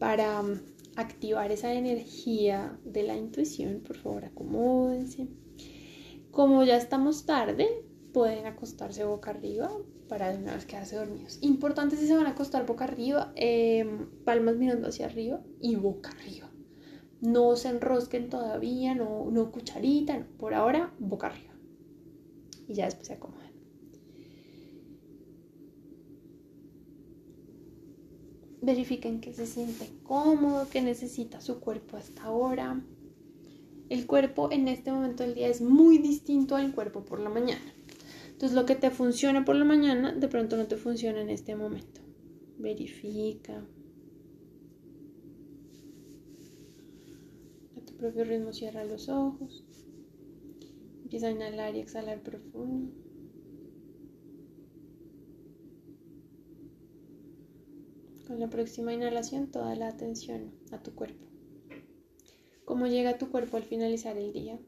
para um, activar esa energía de la intuición, por favor acomódense. Como ya estamos tarde, pueden acostarse boca arriba para de una vez quedarse dormidos. Importante si se van a acostar boca arriba, em, palmas mirando hacia arriba y boca arriba. No se enrosquen todavía, no, no cucharita, no. por ahora boca arriba. Y ya después se acomodan. Verifiquen que se siente cómodo, que necesita su cuerpo hasta ahora. El cuerpo en este momento del día es muy distinto al cuerpo por la mañana. Entonces lo que te funciona por la mañana, de pronto no te funciona en este momento. Verifica. A tu propio ritmo cierra los ojos. Empieza a inhalar y exhalar profundo. Con la próxima inhalación, toda la atención a tu cuerpo. ¿Cómo llega tu cuerpo al finalizar el día?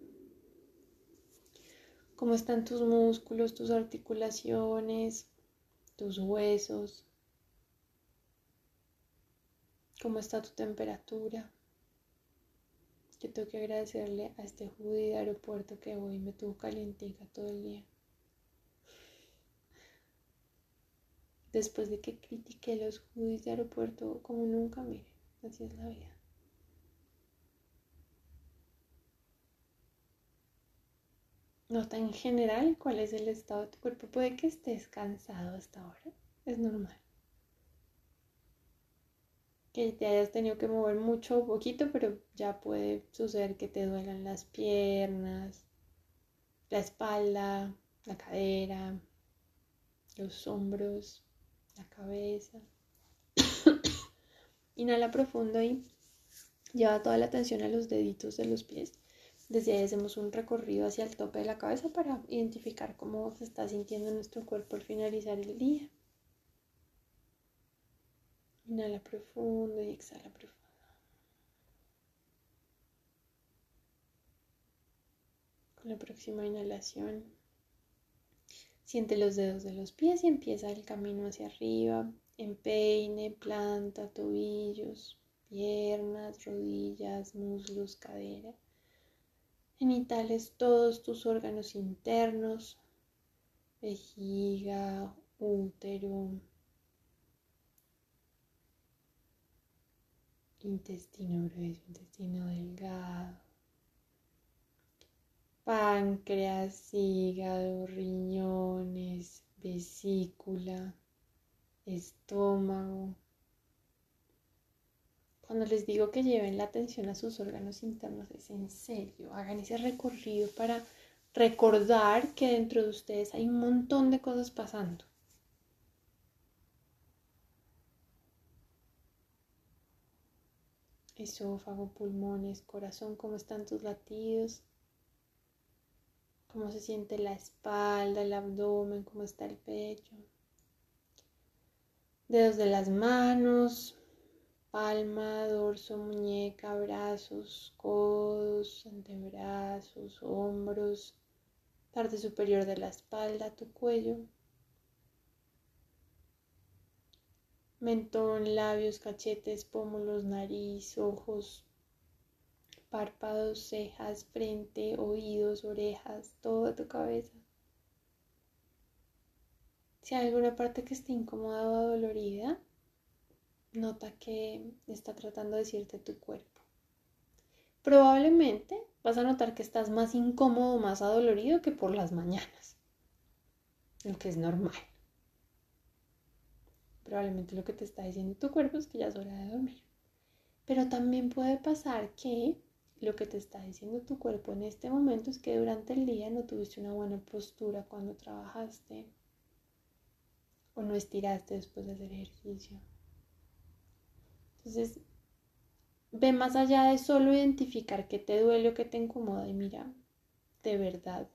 ¿Cómo están tus músculos, tus articulaciones, tus huesos? ¿Cómo está tu temperatura? Yo tengo que agradecerle a este judío de aeropuerto que hoy me tuvo calientica todo el día. Después de que critiqué los judíos de aeropuerto como nunca, mire, así es la vida. Nota en general cuál es el estado de tu cuerpo. Puede que estés cansado hasta ahora, es normal. Que te hayas tenido que mover mucho o poquito, pero ya puede suceder que te duelan las piernas, la espalda, la cadera, los hombros, la cabeza. Inhala profundo y lleva toda la atención a los deditos de los pies. Desde ahí hacemos un recorrido hacia el tope de la cabeza para identificar cómo se está sintiendo nuestro cuerpo al finalizar el día. Inhala profundo y exhala profundo. Con la próxima inhalación Siente los dedos de los pies y empieza el camino hacia arriba. Empeine, planta, tobillos, piernas, rodillas, muslos, cadera. Genitales, todos tus órganos internos, vejiga, útero, intestino grueso, intestino delgado páncreas, hígado, riñones, vesícula, estómago. Cuando les digo que lleven la atención a sus órganos internos, es en serio, hagan ese recorrido para recordar que dentro de ustedes hay un montón de cosas pasando. Esófago, pulmones, corazón, cómo están tus latidos, cómo se siente la espalda, el abdomen, cómo está el pecho. Dedos de las manos, palma, dorso, muñeca, brazos, codos, antebrazos, hombros, parte superior de la espalda, tu cuello, mentón, labios, cachetes, pómulos, nariz, ojos, párpados, cejas, frente, oídos, orejas, toda tu cabeza. Si hay alguna parte que esté incómoda o dolorida, nota que está tratando de decirte tu cuerpo. Probablemente vas a notar que estás más incómodo, más adolorido que por las mañanas, lo que es normal. Probablemente lo que te está diciendo tu cuerpo es que ya es hora de dormir. Pero también puede pasar que lo que te está diciendo tu cuerpo en este momento es que durante el día no tuviste una buena postura cuando trabajaste o no estiraste después de hacer ejercicio. Entonces, ve más allá de solo identificar qué te duele o qué te incomoda y mira de verdad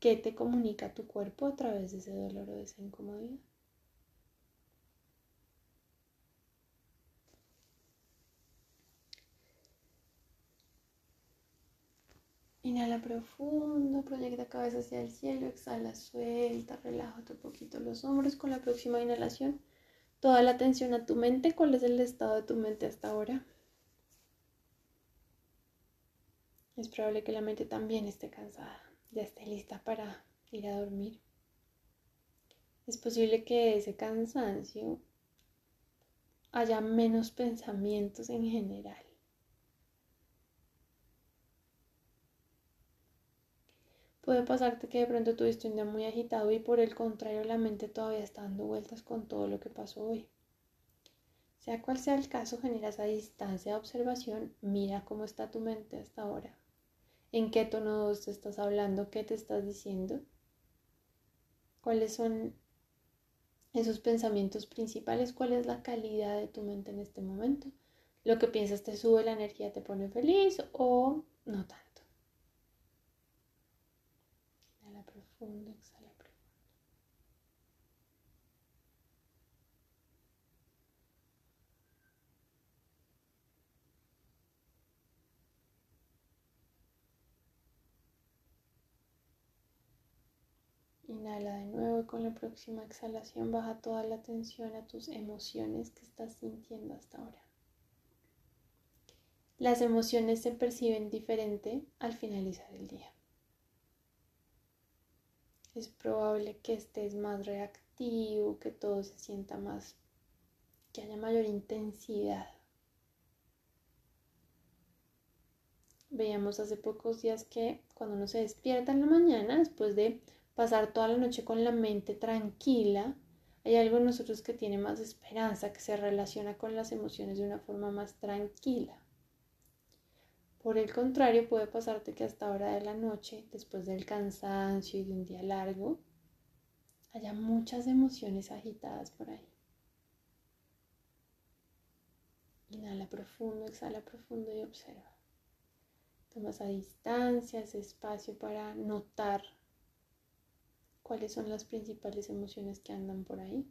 qué te comunica tu cuerpo a través de ese dolor o de esa incomodidad. Inhala profundo, proyecta cabeza hacia el cielo, exhala, suelta, relaja un poquito los hombros. Con la próxima inhalación, toda la atención a tu mente. ¿Cuál es el estado de tu mente hasta ahora? Es probable que la mente también esté cansada, ya esté lista para ir a dormir. Es posible que ese cansancio haya menos pensamientos en general. Puede pasarte que de pronto tuviste un día muy agitado y por el contrario la mente todavía está dando vueltas con todo lo que pasó hoy. Sea cual sea el caso, genera esa distancia de observación, mira cómo está tu mente hasta ahora, en qué tono te estás hablando, qué te estás diciendo, cuáles son esos pensamientos principales, cuál es la calidad de tu mente en este momento. Lo que piensas te sube la energía, te pone feliz o no tanto. Exhala profundo. Inhala de nuevo y con la próxima exhalación baja toda la atención a tus emociones que estás sintiendo hasta ahora. Las emociones se perciben diferente al finalizar el día es probable que estés más reactivo, que todo se sienta más, que haya mayor intensidad. Veíamos hace pocos días que cuando uno se despierta en la mañana, después de pasar toda la noche con la mente tranquila, hay algo en nosotros que tiene más esperanza, que se relaciona con las emociones de una forma más tranquila. Por el contrario, puede pasarte que hasta hora de la noche, después del cansancio y de un día largo, haya muchas emociones agitadas por ahí. Inhala profundo, exhala profundo y observa. Tomas a distancia ese espacio para notar cuáles son las principales emociones que andan por ahí.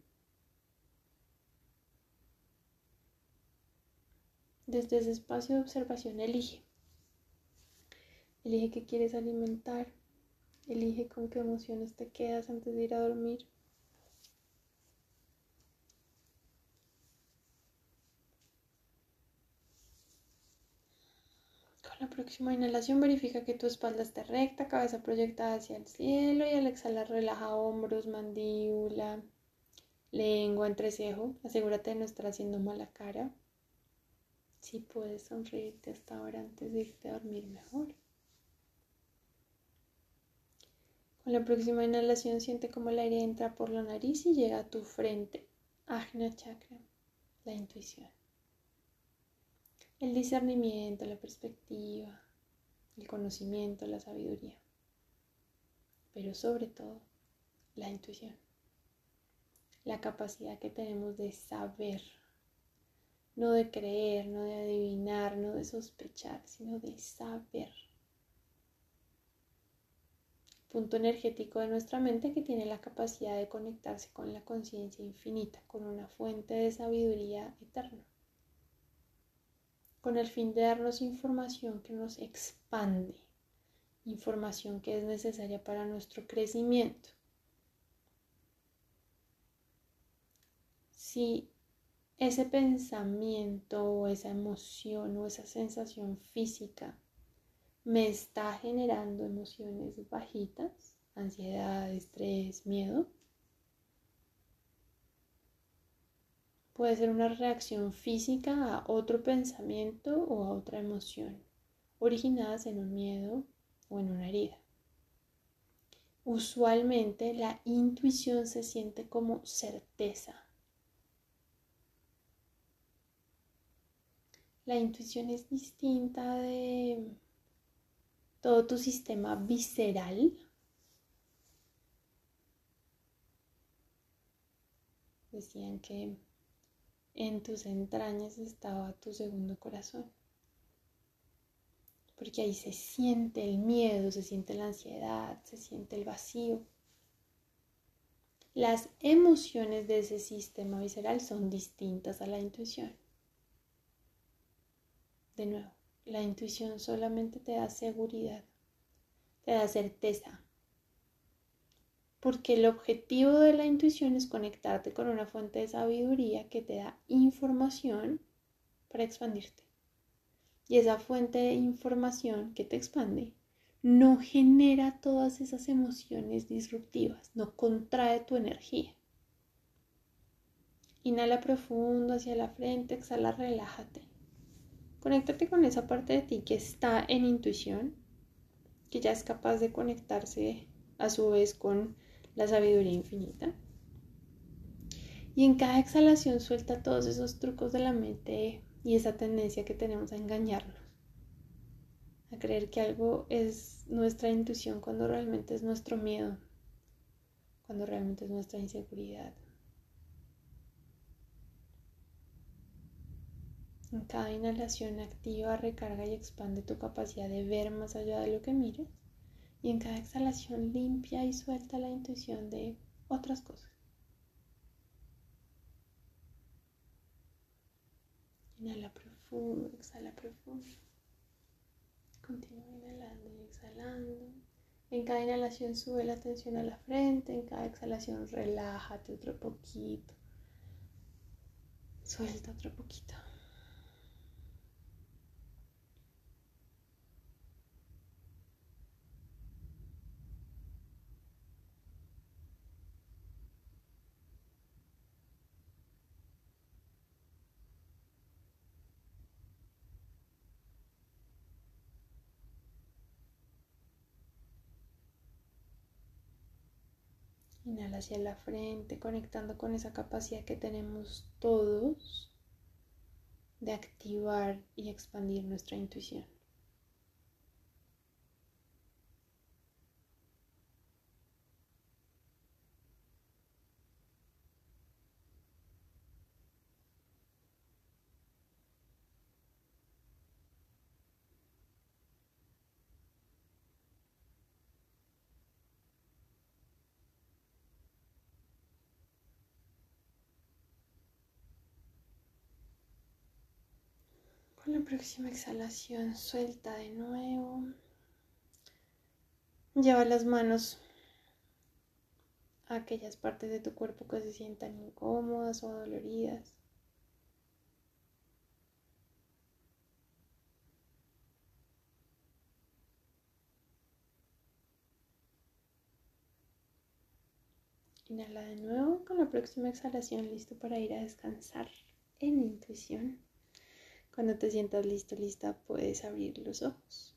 Desde ese espacio de observación elige Elige qué quieres alimentar. Elige con qué emociones te quedas antes de ir a dormir. Con la próxima inhalación verifica que tu espalda esté recta, cabeza proyectada hacia el cielo y al exhalar relaja hombros, mandíbula, lengua, entrecejo. Asegúrate de no estar haciendo mala cara. Si puedes sonreírte hasta ahora antes de irte a dormir mejor. Con la próxima inhalación siente como el aire entra por la nariz y llega a tu frente. Ajna chakra, la intuición. El discernimiento, la perspectiva, el conocimiento, la sabiduría. Pero sobre todo, la intuición. La capacidad que tenemos de saber, no de creer, no de adivinar, no de sospechar, sino de saber punto energético de nuestra mente que tiene la capacidad de conectarse con la conciencia infinita, con una fuente de sabiduría eterna, con el fin de darnos información que nos expande, información que es necesaria para nuestro crecimiento. Si ese pensamiento o esa emoción o esa sensación física me está generando emociones bajitas, ansiedad, estrés, miedo. Puede ser una reacción física a otro pensamiento o a otra emoción, originadas en un miedo o en una herida. Usualmente la intuición se siente como certeza. La intuición es distinta de todo tu sistema visceral. Decían que en tus entrañas estaba tu segundo corazón. Porque ahí se siente el miedo, se siente la ansiedad, se siente el vacío. Las emociones de ese sistema visceral son distintas a la intuición. De nuevo, la intuición solamente te da seguridad, te da certeza. porque el objetivo de la intuición es conectarte con una fuente de sabiduría que te da información para expandirte. Y esa fuente de información que te expande no genera todas esas emociones disruptivas, no contrae tu energía. Inhala profundo hacia la frente, exhala, relájate. Conéctate con esa parte de ti que está en intuición, que ya es capaz de conectarse a su vez con la sabiduría infinita. Y en cada exhalación suelta todos esos trucos de la mente y esa tendencia que tenemos a engañarnos, a creer que algo es nuestra intuición cuando realmente es nuestro miedo, cuando realmente es nuestra inseguridad. En cada inhalación activa, recarga y expande tu capacidad de ver más allá de lo que mires y en cada exhalación limpia y suelta la intuición de otras cosas. Inhala profundo, exhala profundo. Continúa inhalando y exhalando. En cada inhalación sube la tensión a la frente, en cada exhalación relájate otro poquito. Suelta otro poquito. Inhala hacia la frente, conectando con esa capacidad que tenemos todos de activar y expandir nuestra intuición. Con la próxima exhalación suelta de nuevo. Lleva las manos a aquellas partes de tu cuerpo que se sientan incómodas o doloridas. Inhala de nuevo con la próxima exhalación, listo para ir a descansar en intuición. Cuando te sientas listo, lista, puedes abrir los ojos.